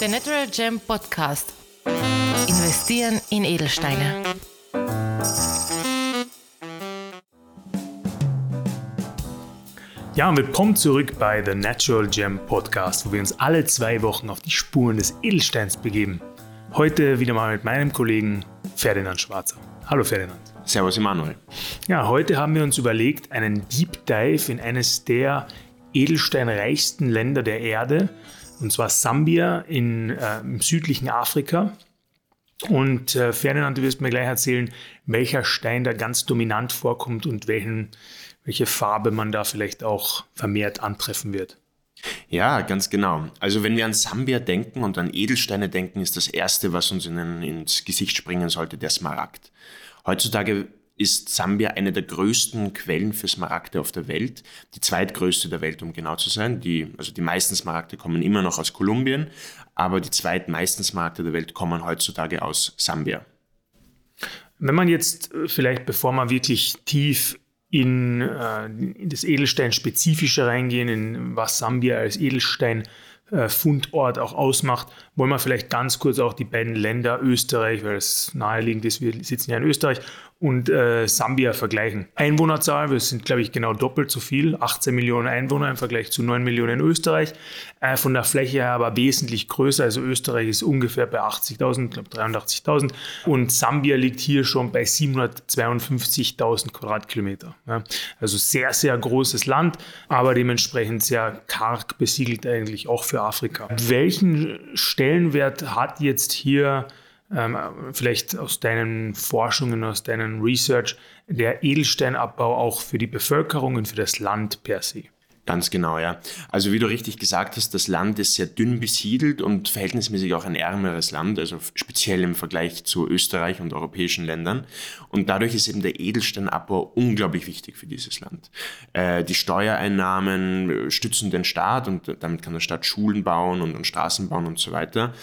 Der Natural Gem Podcast. Investieren in Edelsteine. Ja, und willkommen zurück bei The Natural Gem Podcast, wo wir uns alle zwei Wochen auf die Spuren des Edelsteins begeben. Heute wieder mal mit meinem Kollegen Ferdinand Schwarzer. Hallo Ferdinand. Servus Emanuel. Ja, heute haben wir uns überlegt, einen Deep Dive in eines der edelsteinreichsten Länder der Erde, und zwar Sambia in, äh, im südlichen Afrika. Und äh, Ferdinand, du wirst mir gleich erzählen, welcher Stein da ganz dominant vorkommt und welchen, welche Farbe man da vielleicht auch vermehrt antreffen wird. Ja, ganz genau. Also wenn wir an Sambia denken und an Edelsteine denken, ist das Erste, was uns in, ins Gesicht springen sollte, der Smaragd. Heutzutage ist Sambia eine der größten Quellen für Smaragde auf der Welt, die zweitgrößte der Welt, um genau zu sein. Die, also die meisten Smaragde kommen immer noch aus Kolumbien, aber die zweitmeisten Smaragde der Welt kommen heutzutage aus Sambia. Wenn man jetzt äh, vielleicht, bevor man wirklich tief in, äh, in das Edelstein-Spezifische reingehen, in was Sambia als Edelstein äh, Fundort auch ausmacht, wollen wir vielleicht ganz kurz auch die beiden Länder Österreich, weil es naheliegend ist, wir sitzen ja in Österreich, und äh, Sambia vergleichen. Einwohnerzahl, wir sind, glaube ich, genau doppelt so viel, 18 Millionen Einwohner im Vergleich zu 9 Millionen in Österreich. Äh, von der Fläche her aber wesentlich größer, also Österreich ist ungefähr bei 80.000, ich glaube 83.000 und Sambia liegt hier schon bei 752.000 Quadratkilometer. Ja. Also sehr, sehr großes Land, aber dementsprechend sehr karg besiegelt eigentlich auch für Afrika. Welchen Stellenwert hat jetzt hier vielleicht aus deinen Forschungen, aus deinen Research, der Edelsteinabbau auch für die Bevölkerung und für das Land per se? Ganz genau, ja. Also wie du richtig gesagt hast, das Land ist sehr dünn besiedelt und verhältnismäßig auch ein ärmeres Land, also speziell im Vergleich zu Österreich und europäischen Ländern. Und dadurch ist eben der Edelsteinabbau unglaublich wichtig für dieses Land. Äh, die Steuereinnahmen stützen den Staat und damit kann der Staat Schulen bauen und, und Straßen bauen und so weiter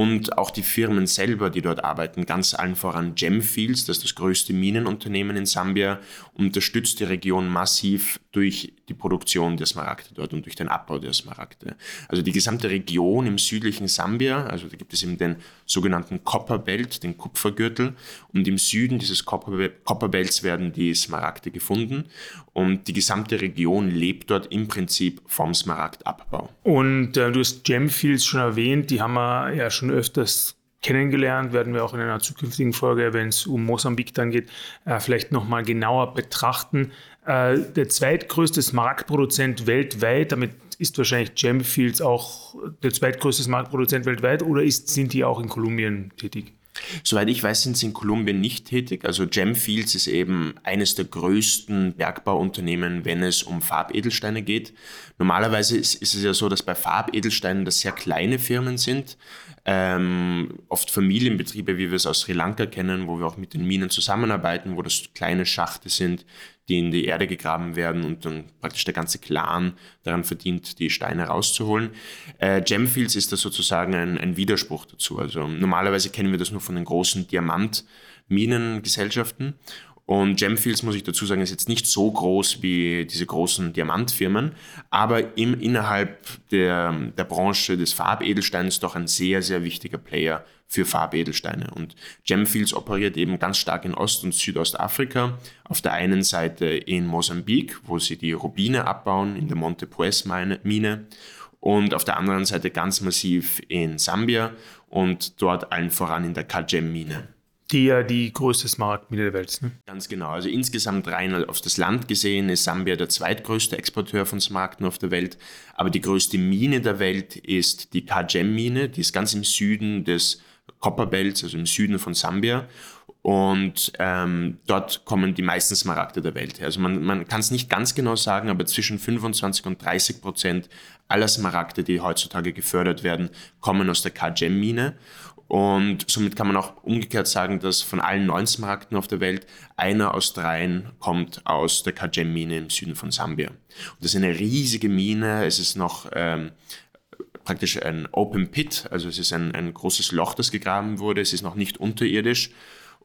und auch die Firmen selber, die dort arbeiten, ganz allen voran Gemfields, das ist das größte Minenunternehmen in Sambia, unterstützt die Region massiv durch die Produktion der Smaragde dort und durch den Abbau der Smaragde. Also die gesamte Region im südlichen Sambia, also da gibt es eben den sogenannten Copperbelt, den Kupfergürtel, und im Süden dieses Copperbelts werden die Smaragde gefunden und die gesamte Region lebt dort im Prinzip vom Smaragdabbau. Und äh, du hast Gemfields schon erwähnt, die haben wir ja schon schon öfters kennengelernt, werden wir auch in einer zukünftigen Folge, wenn es um Mosambik dann geht, äh, vielleicht nochmal genauer betrachten. Äh, der zweitgrößte Smaragdproduzent weltweit, damit ist wahrscheinlich Gemfields auch der zweitgrößte Smaragdproduzent weltweit oder ist, sind die auch in Kolumbien tätig? Soweit ich weiß, sind sie in Kolumbien nicht tätig. Also Gemfields ist eben eines der größten Bergbauunternehmen, wenn es um Farbedelsteine geht. Normalerweise ist, ist es ja so, dass bei Farbedelsteinen das sehr kleine Firmen sind, ähm, oft Familienbetriebe, wie wir es aus Sri Lanka kennen, wo wir auch mit den Minen zusammenarbeiten, wo das kleine Schachte sind, die in die Erde gegraben werden und dann praktisch der ganze Clan daran verdient, die Steine rauszuholen. Äh, Gemfields ist da sozusagen ein, ein Widerspruch dazu. Also normalerweise kennen wir das nur von den großen Diamantminengesellschaften und Gemfields, muss ich dazu sagen, ist jetzt nicht so groß wie diese großen Diamantfirmen, aber im, innerhalb der, der Branche des Farbedelsteins doch ein sehr, sehr wichtiger Player für Farbedelsteine. Und Gemfields operiert eben ganz stark in Ost- und Südostafrika. Auf der einen Seite in Mosambik, wo sie die Rubine abbauen, in der Monte Pues Mine. Und auf der anderen Seite ganz massiv in Sambia und dort allen voran in der Kajem-Mine die ja die größte Smaragdmine der Welt ist. Ne? Ganz genau. Also insgesamt rein auf das Land gesehen ist Sambia der zweitgrößte Exporteur von Smaragden auf der Welt. Aber die größte Mine der Welt ist die Kajem-Mine. Die ist ganz im Süden des Copperbelts, also im Süden von Sambia. Und ähm, dort kommen die meisten Smaragde der Welt her. Also man, man kann es nicht ganz genau sagen, aber zwischen 25 und 30 Prozent aller Smaragde, die heutzutage gefördert werden, kommen aus der Kajem-Mine. Und somit kann man auch umgekehrt sagen, dass von allen neun Smaragden auf der Welt einer aus dreien kommt aus der Kajem-Mine im Süden von Sambia. Und das ist eine riesige Mine. Es ist noch ähm, praktisch ein Open Pit, also es ist ein, ein großes Loch, das gegraben wurde. Es ist noch nicht unterirdisch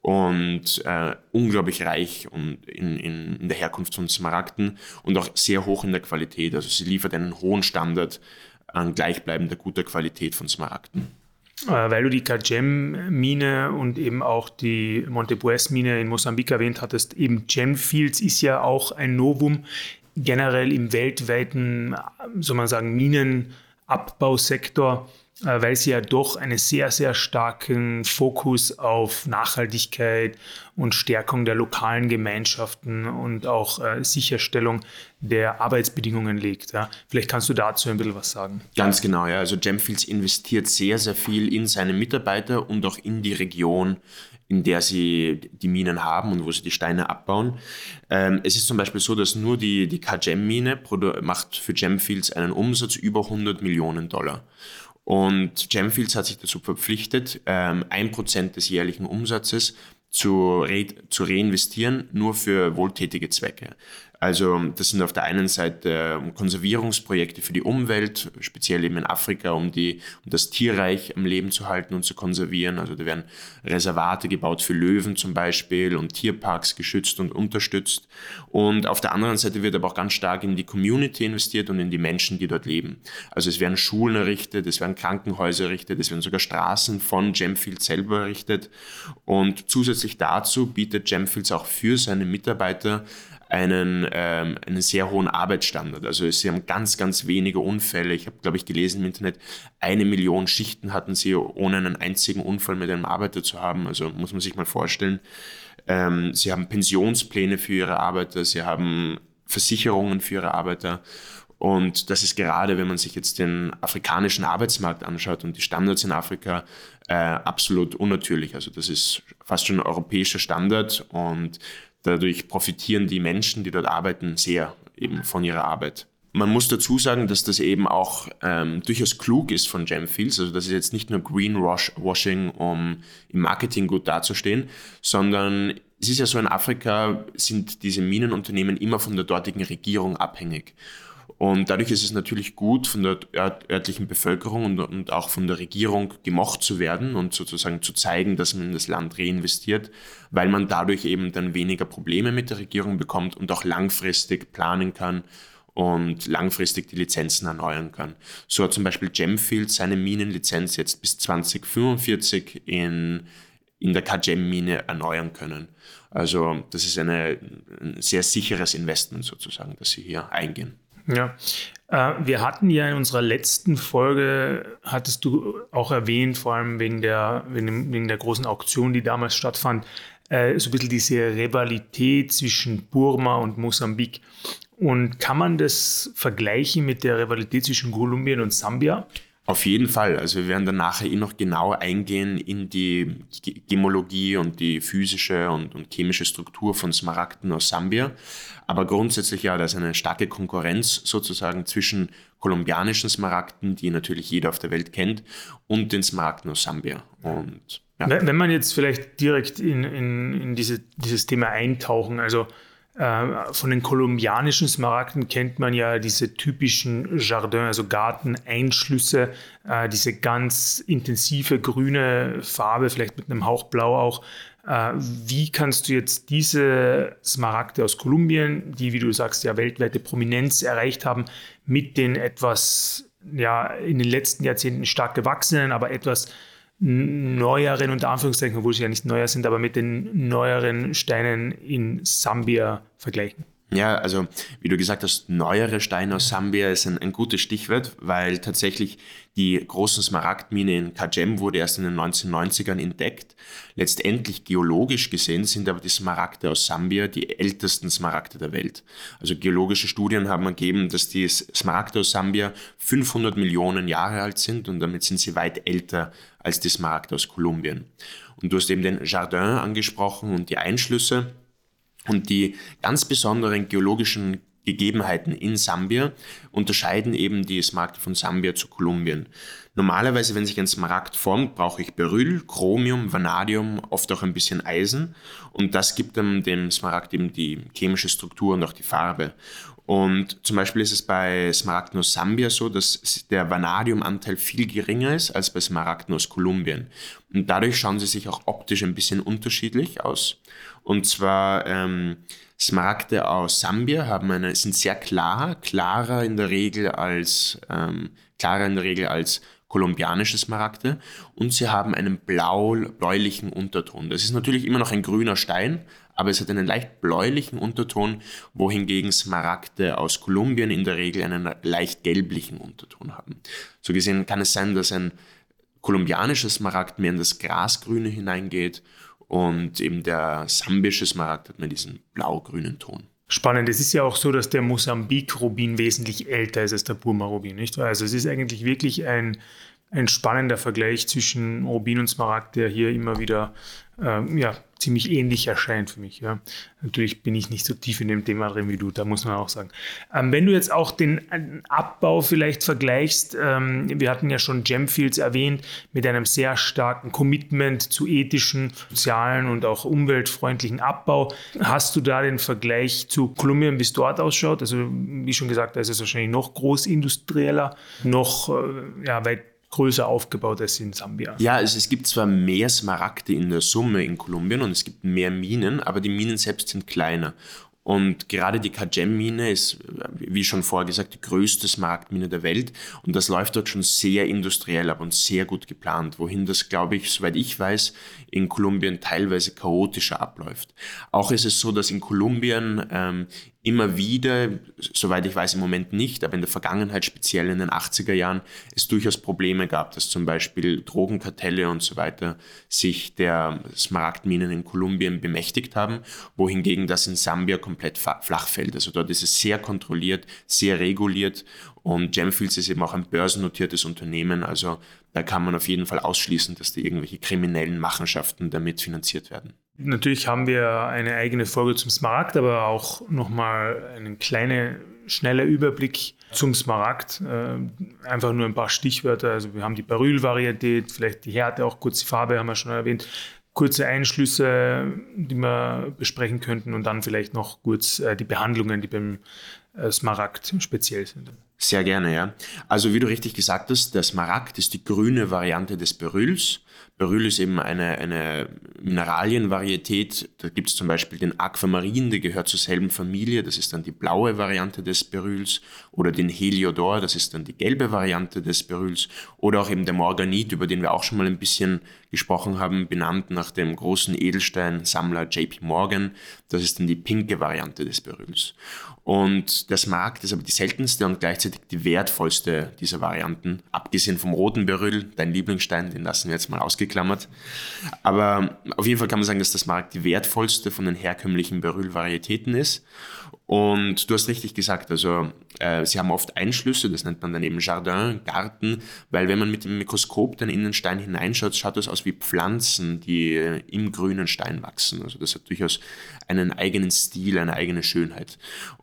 und äh, unglaublich reich und in, in, in der Herkunft von Smaragden und auch sehr hoch in der Qualität. Also sie liefert einen hohen Standard an gleichbleibender guter Qualität von Smaragden. Äh, weil du die Kagem-Mine und eben auch die Montepuez-Mine in Mosambik erwähnt hattest, eben Gemfields ist ja auch ein Novum generell im weltweiten, soll man sagen, Minenabbausektor weil sie ja doch einen sehr, sehr starken Fokus auf Nachhaltigkeit und Stärkung der lokalen Gemeinschaften und auch äh, Sicherstellung der Arbeitsbedingungen legt. Ja. Vielleicht kannst du dazu ein bisschen was sagen. Ganz genau, ja. Also Gemfields investiert sehr, sehr viel in seine Mitarbeiter und auch in die Region, in der sie die Minen haben und wo sie die Steine abbauen. Ähm, es ist zum Beispiel so, dass nur die, die Kagem-Mine macht für Gemfields einen Umsatz über 100 Millionen Dollar. Und Gemfields hat sich dazu verpflichtet, ähm, ein Prozent des jährlichen Umsatzes zu, re zu reinvestieren, nur für wohltätige Zwecke. Also das sind auf der einen Seite ähm, Konservierungsprojekte für die Umwelt, speziell eben in Afrika, um, die, um das Tierreich am Leben zu halten und zu konservieren. Also da werden Reservate gebaut für Löwen zum Beispiel und Tierparks geschützt und unterstützt. Und auf der anderen Seite wird aber auch ganz stark in die Community investiert und in die Menschen, die dort leben. Also es werden Schulen errichtet, es werden Krankenhäuser errichtet, es werden sogar Straßen von Gemfield selber errichtet. Und zusätzlich dazu bietet Gemfields auch für seine Mitarbeiter einen, ähm, einen sehr hohen Arbeitsstandard. Also sie haben ganz, ganz wenige Unfälle. Ich habe, glaube ich, gelesen im Internet, eine Million Schichten hatten sie, ohne einen einzigen Unfall mit einem Arbeiter zu haben. Also muss man sich mal vorstellen. Ähm, sie haben Pensionspläne für ihre Arbeiter, sie haben Versicherungen für ihre Arbeiter. Und das ist gerade, wenn man sich jetzt den afrikanischen Arbeitsmarkt anschaut und die Standards in Afrika, äh, absolut unnatürlich. Also das ist fast schon ein europäischer Standard und Dadurch profitieren die Menschen, die dort arbeiten, sehr eben von ihrer Arbeit. Man muss dazu sagen, dass das eben auch ähm, durchaus klug ist von Gemfields. Also das ist jetzt nicht nur Greenwashing, um im Marketing gut dazustehen, sondern es ist ja so, in Afrika sind diese Minenunternehmen immer von der dortigen Regierung abhängig. Und dadurch ist es natürlich gut, von der örtlichen Bevölkerung und, und, auch von der Regierung gemocht zu werden und sozusagen zu zeigen, dass man in das Land reinvestiert, weil man dadurch eben dann weniger Probleme mit der Regierung bekommt und auch langfristig planen kann und langfristig die Lizenzen erneuern kann. So hat zum Beispiel Gemfield seine Minenlizenz jetzt bis 2045 in, in der Kagem-Mine erneuern können. Also das ist eine, ein sehr sicheres Investment sozusagen, das sie hier eingehen. Ja, äh, wir hatten ja in unserer letzten Folge, hattest du auch erwähnt, vor allem wegen der, wegen, der großen Auktion, die damals stattfand, äh, so ein bisschen diese Rivalität zwischen Burma und Mosambik. Und kann man das vergleichen mit der Rivalität zwischen Kolumbien und Sambia? Auf jeden Fall. Also wir werden dann nachher eh noch genau eingehen in die Gemologie und die physische und, und chemische Struktur von Smaragden aus Sambia. Aber grundsätzlich ja, da ist eine starke Konkurrenz sozusagen zwischen kolumbianischen Smaragden, die natürlich jeder auf der Welt kennt, und den Smaragden aus Sambia. Und, ja. Wenn man jetzt vielleicht direkt in, in, in diese, dieses Thema eintauchen, also von den kolumbianischen Smaragden kennt man ja diese typischen Jardin, also Garteneinschlüsse, äh, diese ganz intensive grüne Farbe, vielleicht mit einem Hauch Blau auch. Äh, wie kannst du jetzt diese Smaragde aus Kolumbien, die, wie du sagst, ja weltweite Prominenz erreicht haben, mit den etwas, ja, in den letzten Jahrzehnten stark gewachsenen, aber etwas neueren, unter Anführungszeichen, obwohl sie ja nicht neuer sind, aber mit den neueren Steinen in Sambia vergleichen? Ja, also wie du gesagt hast, neuere Steine aus Sambia ist ein, ein gutes Stichwort, weil tatsächlich die großen Smaragdmine in Kajem wurde erst in den 1990ern entdeckt. Letztendlich geologisch gesehen sind aber die Smaragde aus Sambia die ältesten Smaragde der Welt. Also geologische Studien haben ergeben, dass die Smaragde aus Sambia 500 Millionen Jahre alt sind und damit sind sie weit älter als die Smaragde aus Kolumbien. Und du hast eben den Jardin angesprochen und die Einschlüsse. Und die ganz besonderen geologischen Gegebenheiten in Sambia unterscheiden eben die Smaragde von Sambia zu Kolumbien. Normalerweise, wenn sich ein Smaragd formt, brauche ich Beryl, Chromium, Vanadium, oft auch ein bisschen Eisen und das gibt dann dem Smaragd eben die chemische Struktur und auch die Farbe. Und zum Beispiel ist es bei Smaragden aus Sambia so, dass der Vanadiumanteil viel geringer ist als bei Smaragden aus Kolumbien. Und dadurch schauen sie sich auch optisch ein bisschen unterschiedlich aus. Und zwar ähm, Smaragde aus Sambia haben eine, sind sehr klar, klarer in der Regel als, ähm, klarer in der Regel als kolumbianische Smaragde und sie haben einen blau, bläulichen Unterton. Das ist natürlich immer noch ein grüner Stein, aber es hat einen leicht bläulichen Unterton, wohingegen Smaragde aus Kolumbien in der Regel einen leicht gelblichen Unterton haben. So gesehen kann es sein, dass ein kolumbianischer Smaragd mehr in das Grasgrüne hineingeht und eben der sambische Smaragd hat mehr diesen blau-grünen Ton. Spannend. Es ist ja auch so, dass der Mosambik-Rubin wesentlich älter ist als der Burma-Rubin, nicht? Also es ist eigentlich wirklich ein, ein spannender Vergleich zwischen Rubin und Smaragd, der hier immer wieder äh, ja, ziemlich ähnlich erscheint für mich. Ja. Natürlich bin ich nicht so tief in dem Thema drin wie du, da muss man auch sagen. Ähm, wenn du jetzt auch den Abbau vielleicht vergleichst, ähm, wir hatten ja schon Gemfields erwähnt, mit einem sehr starken Commitment zu ethischen, sozialen und auch umweltfreundlichen Abbau. Hast du da den Vergleich zu Kolumbien, wie es dort ausschaut? Also wie schon gesagt, da ist es wahrscheinlich noch großindustrieller, noch äh, ja, weit größer aufgebaut als in Sambia. Ja, also es gibt zwar mehr Smaragde in der Summe in Kolumbien und es gibt mehr Minen, aber die Minen selbst sind kleiner. Und gerade die Kajem-Mine ist, wie schon vorher gesagt, die größte Smaragdmine der Welt. Und das läuft dort schon sehr industriell ab und sehr gut geplant. Wohin das, glaube ich, soweit ich weiß, in Kolumbien teilweise chaotischer abläuft. Auch ist es so, dass in Kolumbien ähm, immer wieder, soweit ich weiß im Moment nicht, aber in der Vergangenheit, speziell in den 80er Jahren, es durchaus Probleme gab, dass zum Beispiel Drogenkartelle und so weiter sich der Smaragdminen in Kolumbien bemächtigt haben, wohingegen das in Sambia komplett flach fällt. Also dort ist es sehr kontrolliert, sehr reguliert und Gemfields ist eben auch ein börsennotiertes Unternehmen, also da kann man auf jeden Fall ausschließen, dass da irgendwelche kriminellen Machenschaften damit finanziert werden. Natürlich haben wir eine eigene Folge zum Smaragd, aber auch nochmal einen kleinen, schneller Überblick zum Smaragd. Äh, einfach nur ein paar Stichwörter. Also wir haben die Baryl-Varietät, vielleicht die Härte, auch kurz die Farbe haben wir schon erwähnt. Kurze Einschlüsse, die wir besprechen könnten und dann vielleicht noch kurz äh, die Behandlungen, die beim äh, Smaragd speziell sind. Sehr gerne, ja. Also wie du richtig gesagt hast, der Smaragd ist die grüne Variante des Beryls. Beryl ist eben eine, eine Mineralienvarietät. Da gibt es zum Beispiel den Aquamarin, der gehört zur selben Familie. Das ist dann die blaue Variante des Beryls. Oder den Heliodor, das ist dann die gelbe Variante des Beryls. Oder auch eben der Morganit, über den wir auch schon mal ein bisschen gesprochen haben, benannt nach dem großen Edelsteinsammler JP Morgan. Das ist dann die pinke Variante des Beryls. Und der Smaragd ist aber die seltenste und gleichzeitig die wertvollste dieser Varianten. Abgesehen vom roten Beryl, dein Lieblingsstein, den lassen wir jetzt mal ausgeklammert. Aber auf jeden Fall kann man sagen, dass das Smaragd die wertvollste von den herkömmlichen Beryl-Varietäten ist. Und du hast richtig gesagt, also äh, sie haben oft Einschlüsse, das nennt man dann eben Jardin, Garten, weil wenn man mit dem Mikroskop dann in den Stein hineinschaut, schaut das aus wie Pflanzen, die äh, im grünen Stein wachsen. Also das hat durchaus einen eigenen Stil, eine eigene Schönheit.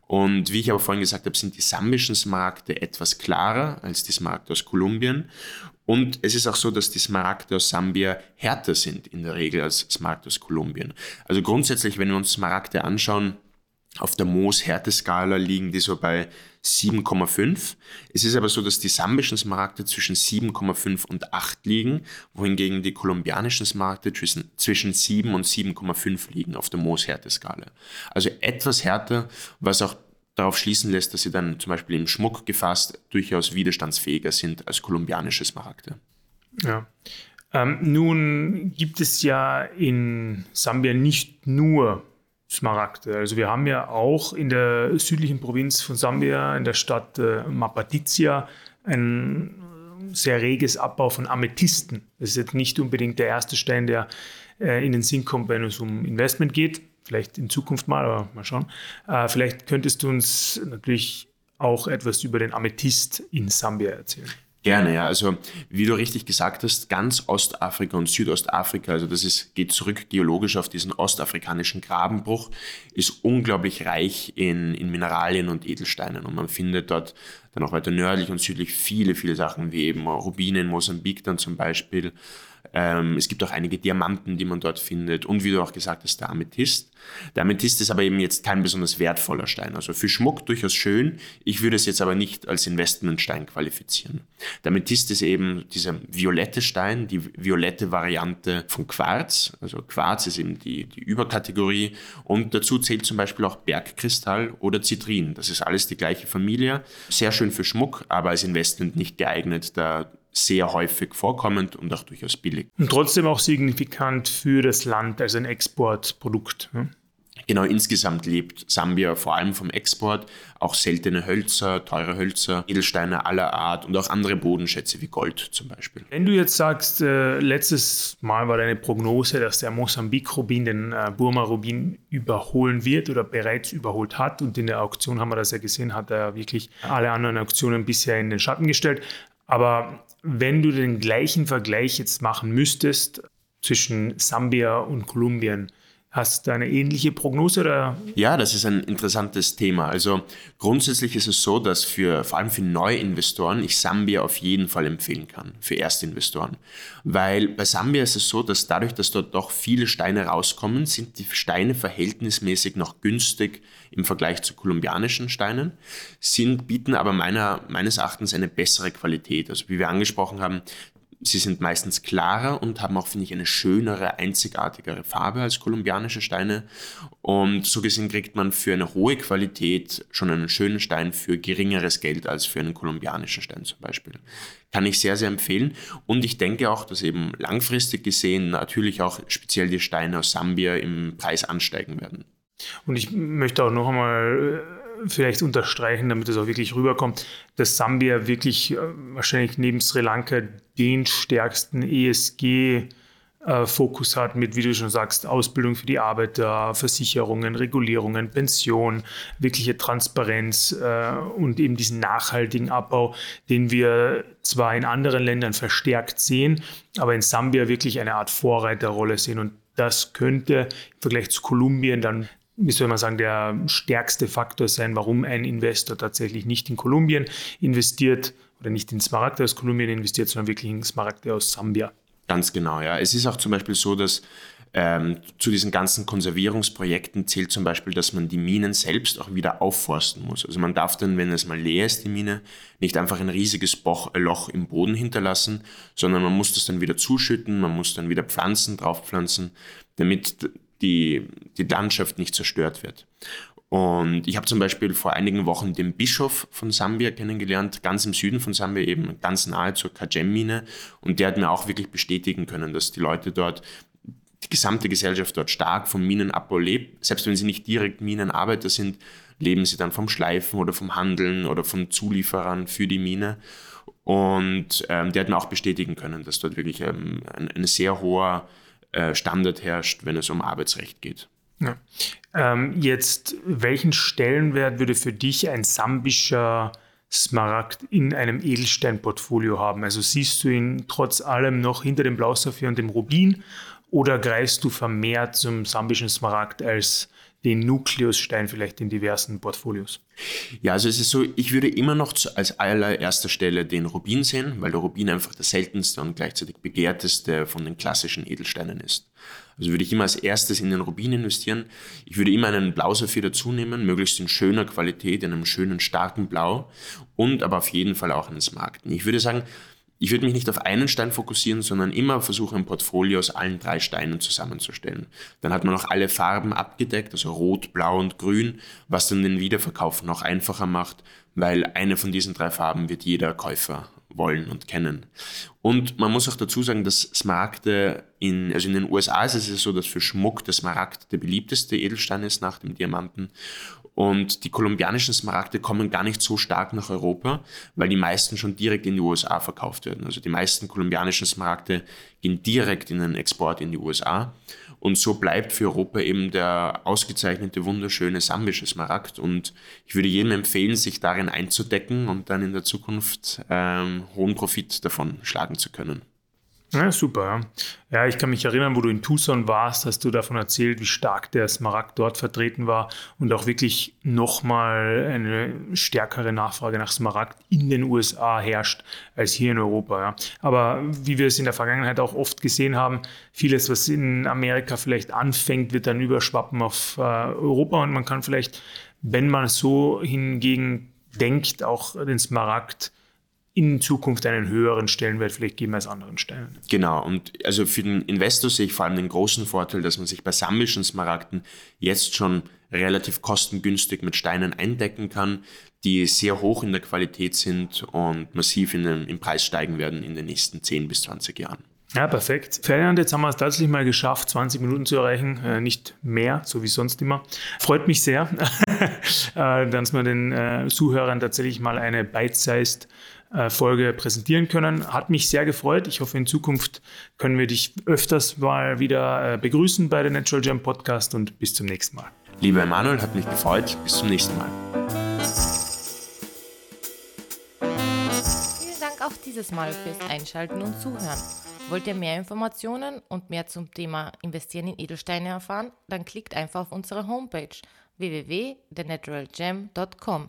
Und wie ich aber vorhin gesagt habe, sind die sambischen Smaragde etwas klarer als die Smaragde aus Kolumbien. Und es ist auch so, dass die Smaragde aus Sambia härter sind in der Regel als Smaragde aus Kolumbien. Also grundsätzlich, wenn wir uns Smaragde anschauen, auf der Moos-Härteskala liegen die so bei 7,5. Es ist aber so, dass die sambischen Smaragde zwischen 7,5 und 8 liegen, wohingegen die kolumbianischen Smaragde zwischen, zwischen 7 und 7,5 liegen auf der Moos-Härteskala. Also etwas härter, was auch darauf schließen lässt, dass sie dann zum Beispiel im Schmuck gefasst durchaus widerstandsfähiger sind als kolumbianische Smaragde. Ja. Ähm, nun gibt es ja in Sambia nicht nur Smaragde. Also wir haben ja auch in der südlichen Provinz von Sambia, in der Stadt äh, Mapatizia, ein sehr reges Abbau von Amethysten. Das ist jetzt nicht unbedingt der erste Stein, der äh, in den Sinn kommt, wenn es um Investment geht. Vielleicht in Zukunft mal, aber mal schauen. Äh, vielleicht könntest du uns natürlich auch etwas über den Amethyst in Sambia erzählen. Gerne, ja. Also wie du richtig gesagt hast, ganz Ostafrika und Südostafrika, also das ist, geht zurück geologisch auf diesen ostafrikanischen Grabenbruch, ist unglaublich reich in, in Mineralien und Edelsteinen. Und man findet dort Dann auch weiter nördlich und südlich viele, viele Sachen wie eben Rubine in Mosambik dann zum Beispiel. Ähm, es gibt auch einige Diamanten, die man dort findet. Und wie du auch gesagt hast, der Amethyst. Der Amethyst ist aber eben jetzt kein besonders wertvoller Stein. Also für Schmuck durchaus schön. Ich würde es jetzt aber nicht als Investmentstein qualifizieren. Der Amethyst ist eben dieser violette Stein, die violette Variante von Quarz. Also Quarz ist eben die, die Überkategorie. Und dazu zählt zum Beispiel auch Bergkristall oder Zitrin. Das ist alles die gleiche Familie. Sehr schön für Schmuck, aber als Investment nicht geeignet, da sehr häufig vorkommend und auch durchaus billig. Und trotzdem auch signifikant für das Land als ein Exportprodukt. Ne? Genau, insgesamt lebt Sambia vor allem vom Export, auch seltene Hölzer, teure Hölzer, Edelsteine aller Art und auch andere Bodenschätze wie Gold zum Beispiel. Wenn du jetzt sagst, äh, letztes Mal war deine Prognose, dass der Mosambik-Rubin den äh, Burma-Rubin überholen wird oder bereits überholt hat und in der Auktion haben wir das ja gesehen, hat er wirklich alle anderen Auktionen bisher in den Schatten gestellt. Aber wenn du den gleichen Vergleich jetzt machen müsstest zwischen Sambia und Kolumbien, Hast du eine ähnliche Prognose? Oder? Ja, das ist ein interessantes Thema. Also grundsätzlich ist es so, dass für vor allem für Neuinvestoren ich Sambia auf jeden Fall empfehlen kann, für Erstinvestoren. Weil bei Sambia ist es so, dass dadurch, dass dort doch viele Steine rauskommen, sind die Steine verhältnismäßig noch günstig im Vergleich zu kolumbianischen Steinen, sind, bieten aber meiner, meines Erachtens eine bessere Qualität. Also wie wir angesprochen haben, Sie sind meistens klarer und haben auch, finde ich, eine schönere, einzigartigere Farbe als kolumbianische Steine. Und so gesehen kriegt man für eine hohe Qualität schon einen schönen Stein für geringeres Geld als für einen kolumbianischen Stein zum Beispiel. Kann ich sehr, sehr empfehlen. Und ich denke auch, dass eben langfristig gesehen natürlich auch speziell die Steine aus Sambia im Preis ansteigen werden. Und ich möchte auch noch einmal äh, vielleicht unterstreichen, damit es auch wirklich rüberkommt, dass Sambia wirklich äh, wahrscheinlich neben Sri Lanka den stärksten ESG äh, Fokus hat mit, wie du schon sagst, Ausbildung für die Arbeiter, Versicherungen, Regulierungen, Pension, wirkliche Transparenz und eben diesen nachhaltigen Abbau, den wir zwar in anderen Ländern verstärkt sehen, aber in Sambia wirklich eine Art Vorreiterrolle sehen. Und das könnte im Vergleich zu Kolumbien dann wie soll man sagen, der stärkste Faktor sein, warum ein Investor tatsächlich nicht in Kolumbien investiert oder nicht in Smaragde aus Kolumbien investiert, sondern wirklich in Smaragde aus Sambia. Ganz genau, ja. Es ist auch zum Beispiel so, dass ähm, zu diesen ganzen Konservierungsprojekten zählt zum Beispiel, dass man die Minen selbst auch wieder aufforsten muss. Also man darf dann, wenn es mal leer ist, die Mine, nicht einfach ein riesiges Boch, Loch im Boden hinterlassen, sondern man muss das dann wieder zuschütten, man muss dann wieder Pflanzen draufpflanzen, damit die, die Landschaft nicht zerstört wird. Und ich habe zum Beispiel vor einigen Wochen den Bischof von Sambia kennengelernt, ganz im Süden von Sambia, eben ganz nahe zur Kajem-Mine. Und der hat mir auch wirklich bestätigen können, dass die Leute dort, die gesamte Gesellschaft dort stark vom Minenabbau lebt. Selbst wenn sie nicht direkt Minenarbeiter sind, leben sie dann vom Schleifen oder vom Handeln oder von Zulieferern für die Mine. Und ähm, der hat mir auch bestätigen können, dass dort wirklich ähm, ein, ein sehr hoher Standard herrscht, wenn es um Arbeitsrecht geht. Ja. Ähm, jetzt, welchen Stellenwert würde für dich ein sambischer Smaragd in einem Edelsteinportfolio haben? Also siehst du ihn trotz allem noch hinter dem Blausaphir und dem Rubin oder greifst du vermehrt zum sambischen Smaragd als den Nukleusstein vielleicht in diversen Portfolios? Ja, also es ist so, ich würde immer noch als allererster Stelle den Rubin sehen, weil der Rubin einfach der seltenste und gleichzeitig begehrteste von den klassischen Edelsteinen ist. Also würde ich immer als erstes in den Rubin investieren. Ich würde immer einen Blausaphir dazu nehmen, möglichst in schöner Qualität, in einem schönen, starken Blau und aber auf jeden Fall auch einen Smaragden. Ich würde sagen, ich würde mich nicht auf einen Stein fokussieren, sondern immer versuchen, ein Portfolio aus allen drei Steinen zusammenzustellen. Dann hat man auch alle Farben abgedeckt, also Rot, Blau und Grün, was dann den Wiederverkauf noch einfacher macht, weil eine von diesen drei Farben wird jeder Käufer wollen und kennen. Und man muss auch dazu sagen, dass Smaragde in, also in den USA ist es so, dass für Schmuck der Smaragd der beliebteste Edelstein ist nach dem Diamanten. Und die kolumbianischen Smaragde kommen gar nicht so stark nach Europa, weil die meisten schon direkt in die USA verkauft werden. Also die meisten kolumbianischen Smaragde gehen direkt in den Export in die USA. Und so bleibt für Europa eben der ausgezeichnete, wunderschöne sambische Smaragd. Und ich würde jedem empfehlen, sich darin einzudecken und dann in der Zukunft ähm, hohen Profit davon schlagen zu können. Ja, super. Ja. ich kann mich erinnern, wo du in Tucson warst, hast du davon erzählt, wie stark der Smaragd dort vertreten war und auch wirklich nochmal eine stärkere Nachfrage nach Smaragd in den USA herrscht als hier in Europa. Ja. Aber wie wir es in der Vergangenheit auch oft gesehen haben, vieles, was in Amerika vielleicht anfängt, wird dann überschwappen auf äh, Europa und man kann vielleicht, wenn man so hingegen denkt, auch den Smaragd in Zukunft einen höheren Stellenwert vielleicht geben als anderen Steinen. Genau, und also für den Investor sehe ich vor allem den großen Vorteil, dass man sich bei sambischen Smaragden jetzt schon relativ kostengünstig mit Steinen eindecken kann, die sehr hoch in der Qualität sind und massiv in den, im Preis steigen werden in den nächsten 10 bis 20 Jahren. Ja, perfekt. Ferdinand, jetzt haben wir es tatsächlich mal geschafft, 20 Minuten zu erreichen, äh, nicht mehr, so wie sonst immer. Freut mich sehr, äh, dass wir den äh, Zuhörern tatsächlich mal eine bite-sized Folge präsentieren können. Hat mich sehr gefreut. Ich hoffe, in Zukunft können wir dich öfters mal wieder äh, begrüßen bei der Natural Gem Podcast und bis zum nächsten Mal. Lieber Emanuel, hat mich gefreut. Bis zum nächsten Mal. Vielen Dank auch dieses Mal fürs Einschalten und Zuhören. Wollt ihr mehr Informationen und mehr zum Thema Investieren in Edelsteine erfahren? Dann klickt einfach auf unsere Homepage www.thenaturalgem.com.